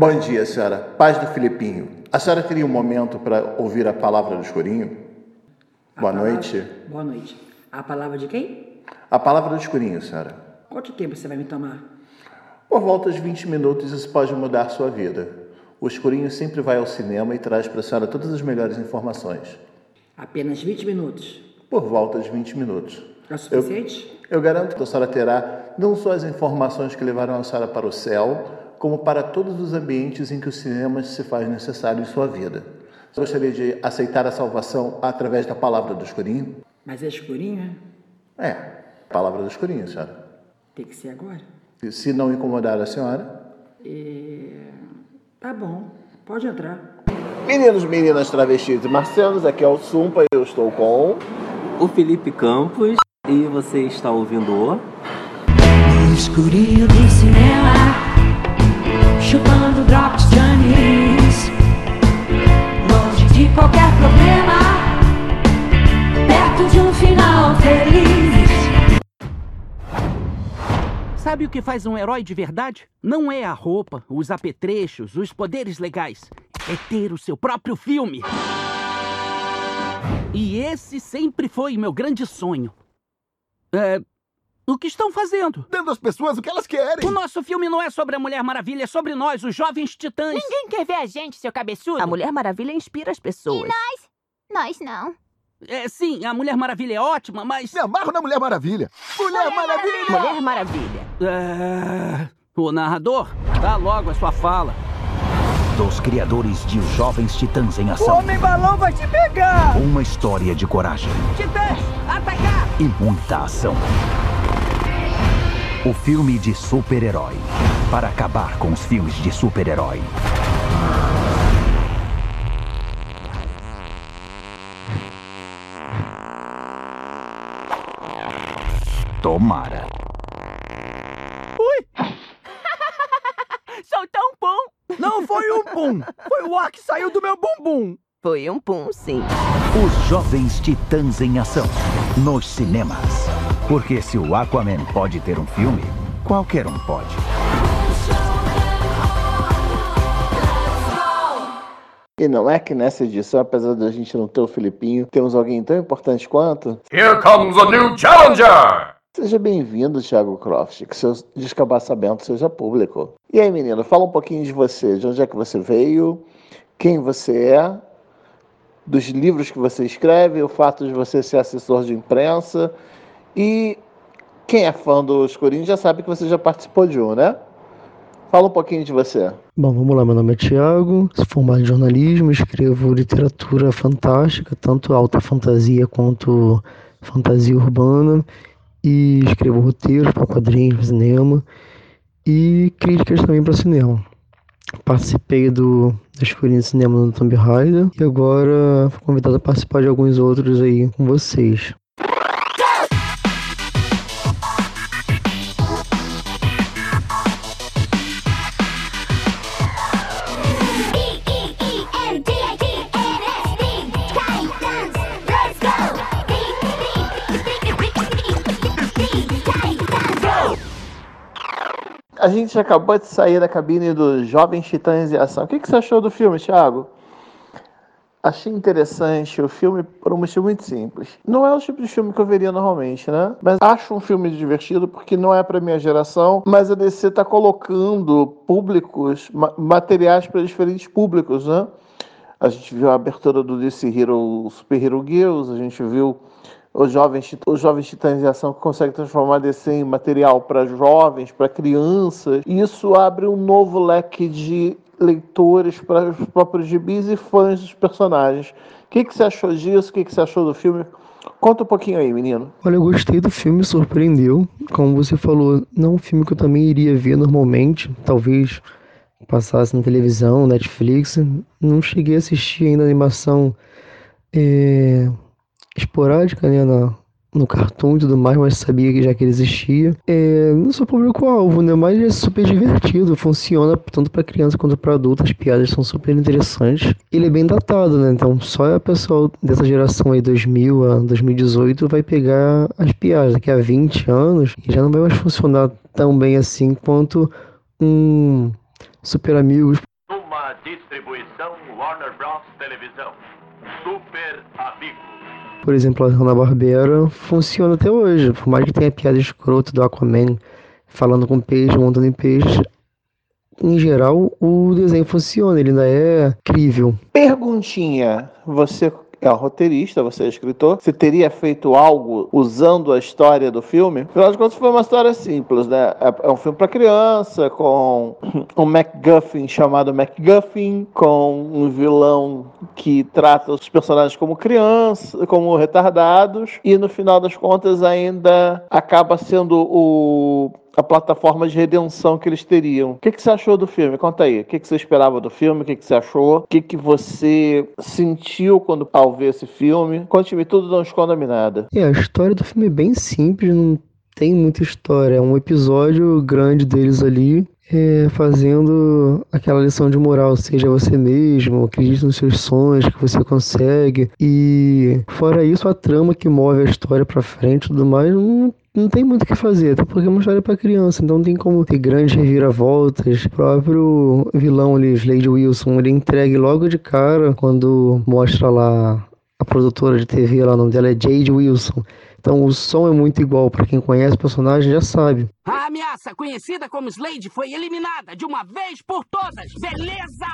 Bom dia, senhora. Paz do Filipinho. A senhora teria um momento para ouvir a palavra do escurinho? A Boa palavra- noite. Boa noite. A palavra de quem? A palavra do escurinho, senhora. Quanto tempo você vai me tomar? Por volta de 20 minutos isso pode mudar sua vida. O escurinho sempre vai ao cinema e traz para a senhora todas as melhores informações. Apenas 20 minutos. Por volta de 20 minutos. É o suficiente? Eu garanto que a senhora terá não só as informações que levarão a senhora para o céu, como para todos os ambientes em que o cinema se faz necessário em sua vida. Você gostaria de aceitar a salvação através da palavra do escurinho? Mas é escurinho, é? É, palavra do escurinho, senhora. Tem que ser agora? Se não incomodar a senhora. Tá bom. Pode entrar. Meninos, meninas, travestis e marcianos, aqui é o Sumpa e eu estou com. o Felipe Campos e você está ouvindo o escurinho do cinema, chupando drops de anis, longe de qualquer problema, perto de um final feliz. Sabe o que faz um herói de verdade? Não é a roupa, os apetrechos, os poderes legais. É ter o seu próprio filme. E esse sempre foi meu grande sonho. É. O que estão fazendo? Dando às pessoas o que elas querem. O nosso filme não é sobre a Mulher Maravilha, é sobre nós, os jovens titãs. Ninguém quer ver a gente, seu cabeçudo. A Mulher Maravilha inspira as pessoas. Nós não. É, sim, a Mulher Maravilha é ótima, mas. Me amarro na Mulher Maravilha. Mulher Maravilha! Mulher Maravilha. É... O narrador, dá logo a sua fala. Dos criadores de Os Jovens Titãs em Ação. Homem-balão vai te pegar! Uma história de coragem Titãs, atacar! e muita ação. O filme de super-herói. Para acabar com os filmes de super-herói. Tomara. Soltou um pum. Não foi um pum! Foi o ar que saiu do meu bumbum! Foi um pum, sim. Os Jovens Titãs em Ação. Nos cinemas. Porque se o Aquaman pode ter um filme, qualquer um pode. E não é que nessa edição, apesar de a gente não ter o Filipinho, temos alguém tão importante quanto? Here comes a new challenger! Seja bem-vindo, Thiago Croft, que seu descabaçamento seja público. E aí, menino, fala um pouquinho de você, de onde é que você veio, quem você é, dos livros que você escreve, o fato de você ser assessor de imprensa e quem é fã do Escurinho já sabe que você já participou de um, né? Fala um pouquinho de você. Bom, vamos lá, meu nome é Tiago, sou formado em jornalismo, escrevo literatura fantástica, tanto alta fantasia quanto fantasia urbana, e escrevo roteiros para quadrinhos, pra cinema e críticas também para cinema. Participei do, do Escurinho de Cinema no Tomb Raider e agora fui convidado a participar de alguns outros aí com vocês. A gente acabou de sair da cabine dos Jovens Titãs em Ação. O que que você achou do filme, Thiago? Achei interessante o filme por um motivo muito simples. Não é o tipo de filme que eu veria normalmente, né? Mas acho um filme divertido porque não é para minha geração, mas a DC está colocando públicos, ma- materiais para diferentes públicos, né? A gente viu a abertura do DC Hero Super Hero Girls, a gente viu os jovens, os jovens titãs em ação que conseguem transformar DC em material para jovens, para crianças. E isso abre um novo leque de leitores para os próprios gibis e fãs dos personagens. O que, que você achou disso? O que, que você achou do filme? Conta um pouquinho aí, menino. Olha, eu gostei do filme, surpreendeu. Como você falou, não é um filme que eu também iria ver normalmente. Talvez passasse na televisão, Netflix. Não cheguei a assistir ainda a animação é, esporádica, né? Na, no cartoon e tudo mais, mas sabia que já que ele existia. É, não sou público-alvo, né? Mas é super divertido, funciona tanto para criança quanto para adulto. As piadas são super interessantes. Ele é bem datado, né? Então só a pessoa dessa geração aí, 2000 a 2018, vai pegar as piadas. Daqui a 20 anos, já não vai mais funcionar tão bem assim quanto um Super Amigos, Uma distribuição Warner Bros. Televisão. Super Amigo. Por exemplo, a Hanna-Barbera funciona até hoje. Por mais que tenha piada escrota do Aquaman falando com peixe, montando em peixe, em geral o desenho funciona, ele ainda é crível. Perguntinha, você é um roteirista, você é escritor, você teria feito algo usando a história do filme? Afinal de contas, foi uma história simples, né? É, é um filme para criança, com um MacGuffin chamado MacGuffin, com um vilão que trata os personagens como crianças, como retardados, e no final das contas ainda acaba sendo o a plataforma de redenção que eles teriam. O que, que você achou do filme? Conta aí. O que, que você esperava do filme? O que, que você achou? O que, que você sentiu quando ao ver esse filme? Conte-me tudo, não esconda nada. É, a história do filme é bem simples, não tem muita história. É um episódio grande deles ali. É, fazendo aquela lição de moral, seja você mesmo, acredite nos seus sonhos, que você consegue. E fora isso, a trama que move a história pra frente e tudo mais, não não tem muito o que fazer, até porque é uma história para criança, então não tem como ter grandes reviravoltas. O próprio vilão ali, Slade Wilson, ele entregue logo de cara quando mostra lá a produtora de TV, lá, o nome dela é Jade Wilson. Então o som é muito igual, para quem conhece o personagem já sabe. A ameaça conhecida como Slade foi eliminada de uma vez por todas, beleza?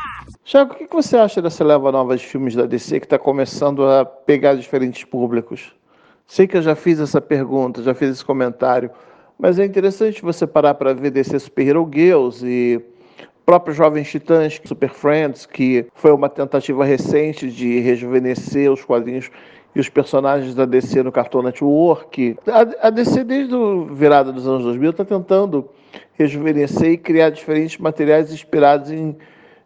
Chaco, o que você acha dessa leva nova de filmes da DC que está começando a pegar diferentes públicos? Sei que eu já fiz essa pergunta, já fiz esse comentário, mas é interessante você parar para ver DC Super Hero Girls e próprio Jovens Titãs, Super Friends, que foi uma tentativa recente de rejuvenescer os quadrinhos e os personagens da DC no Cartoon Network. A, a DC, desde o virada dos anos 2000, está tentando rejuvenescer e criar diferentes materiais inspirados em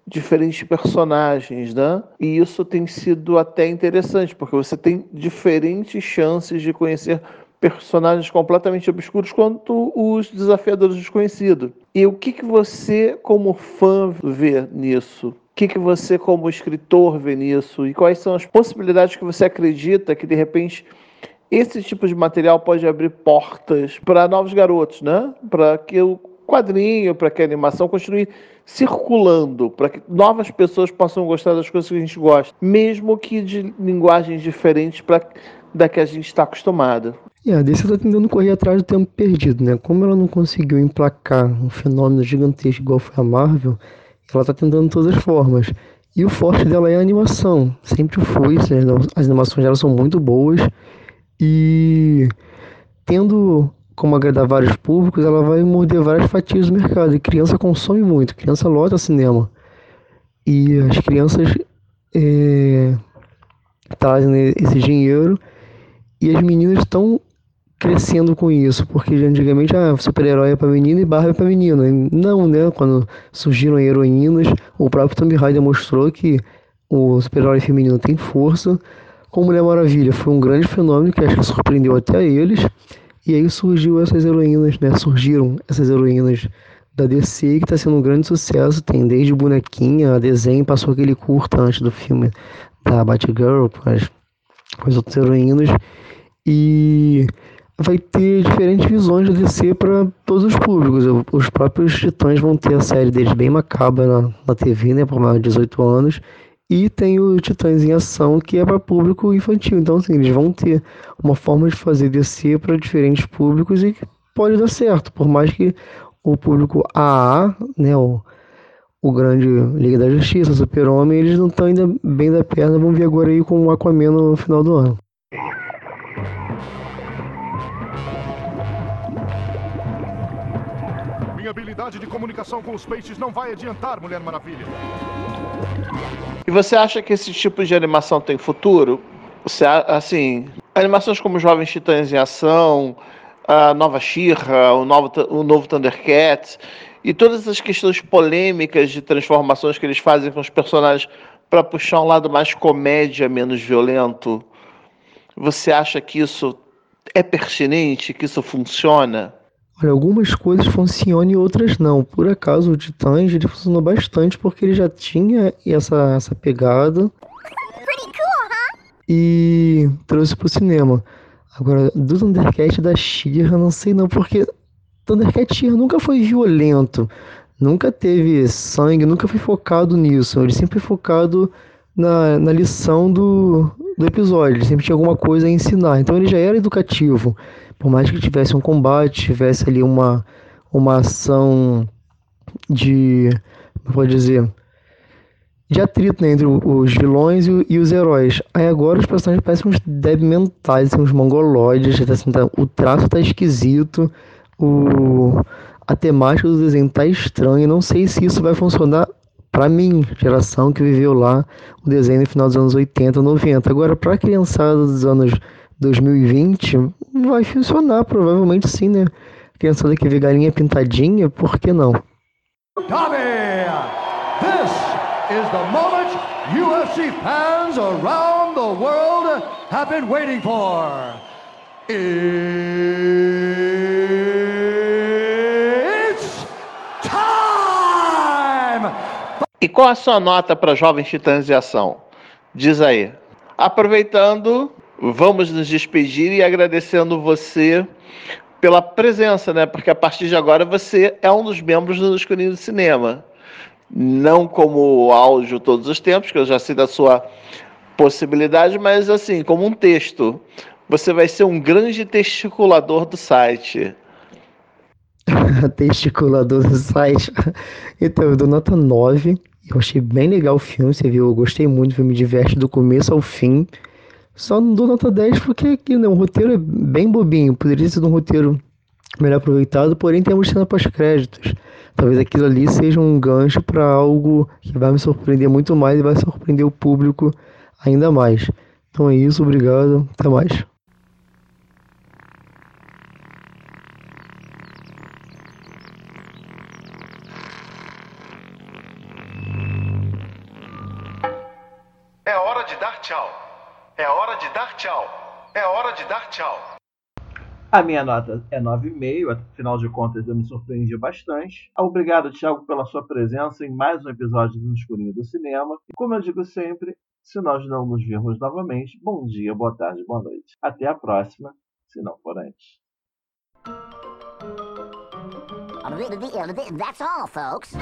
diferentes personagens, né? E isso tem sido até interessante, porque você tem diferentes chances de conhecer personagens completamente obscuros quanto os desafiadores desconhecidos. E o que, que você, como fã, vê nisso? Que, que você, como escritor, vê nisso? E quais são as possibilidades que você acredita que, de repente, esse tipo de material pode abrir portas para novos garotos, né? Para que o quadrinho, para que a animação continue circulando, para que novas pessoas possam gostar das coisas que a gente gosta, mesmo que de linguagens diferentes da que a gente está acostumado. E a DC está tentando correr atrás do tempo perdido, né? Como ela não conseguiu emplacar um fenômeno gigantesco igual foi a Marvel, ela está tentando de todas as formas. E o forte dela é a animação. Sempre foi, as animações dela são muito boas. E tendo como agradar vários públicos, ela vai morder várias fatias do mercado. E criança consome muito, criança lota cinema. E as crianças é, trazem esse dinheiro e as meninas estão crescendo com isso, porque antigamente ah, super-herói é para menina e Barbie é para menina. Não, né? Quando surgiram heroínas, o próprio Tomb Raider mostrou que o super-herói feminino tem força. Com Mulher Maravilha foi um grande fenômeno que acho que surpreendeu até eles. E aí surgiu essas heroínas, né? Surgiram essas heroínas da DC que está sendo um grande sucesso. Tem desde bonequinha, a desenho, passou aquele curta antes do filme da Batgirl com as, com as outras heroínas. E vai ter diferentes visões da DC para todos os públicos. Os próprios Titãs vão ter a série deles bem macabra na, na TV, né? Por mais de 18 anos. E tem o Titãs em Ação, que é para público infantil. Então, assim, eles vão ter uma forma de fazer descer para diferentes públicos e pode dar certo, por mais que o público AA, né, o, o grande Liga da Justiça, Super-Homem, eles não estão ainda bem da perna, vão vir agora aí com o Aquaman no final do ano. Minha habilidade de comunicação com os peixes não vai adiantar, Mulher Maravilha. E você acha que esse tipo de animação tem futuro? Você, assim, animações como Jovens Titãs em Ação, a nova She-Ra, o novo, o novo Thundercats e todas as questões polêmicas de transformações que eles fazem com os personagens para puxar um lado mais comédia, menos violento. Você acha que isso é pertinente, que isso funciona? Olha, algumas coisas funcionam e outras não. Por acaso, o Titãs ele funcionou bastante porque ele já tinha essa, essa pegada e trouxe pro cinema. Agora, do Thundercat da She-Ra, não sei não, porque Thundercat She nunca foi violento. nunca teve sangue, nunca foi focado nisso. Ele sempre foi focado na, na lição do, do episódio. Ele sempre tinha alguma coisa a ensinar. Então ele já era educativo. Por mais que tivesse um combate, tivesse ali uma, uma ação de. Como pode dizer? De atrito né, entre os vilões e, e, os heróis. Aí agora os personagens parecem uns débeis mentais, uns mongoloides. Assim, tá, o traço tá esquisito. O, a temática do desenho tá estranha. Não sei se isso vai funcionar para mim, geração que viveu lá o desenho no final dos anos 80, 90. Agora, para a criançada dos anos 2020, vai funcionar, provavelmente sim, né? Criançada que vê galinha pintadinha, por que não? Tommy, this is the moment UFC fans around the world have been waiting for. It's time! E qual a sua nota para Jovens Titãs de Ação? Diz aí. Aproveitando, vamos nos despedir e agradecendo você pela presença, né? Porque a partir de agora você é um dos membros do Escurinho do Cinema. Não como áudio todos os tempos, que eu já sei da sua possibilidade, mas assim, como um texto. Você vai ser um grande testiculador do site. testiculador do site. Então, eu dou nota 9. Eu achei bem legal o filme, você viu? Eu gostei muito, o filme me diverte do começo ao fim. Só não dou nota 10 porque aqui, né, o roteiro é bem bobinho. Poderia ser um roteiro melhor aproveitado, porém tem uma cena pós-créditos. Talvez aquilo ali seja um gancho para algo que vai me surpreender muito mais e vai surpreender o público ainda mais. Então é isso, obrigado, até mais. Dar tchau. É hora de dar tchau. É hora de dar tchau. A minha nota é 9,5, afinal de contas eu me surpreendi bastante. Obrigado, Thiago, pela sua presença em mais um episódio do Escurinho do Cinema. E como eu digo sempre, se nós não nos virmos novamente, bom dia, boa tarde, boa noite. Até a próxima, se não for antes. That's all, folks.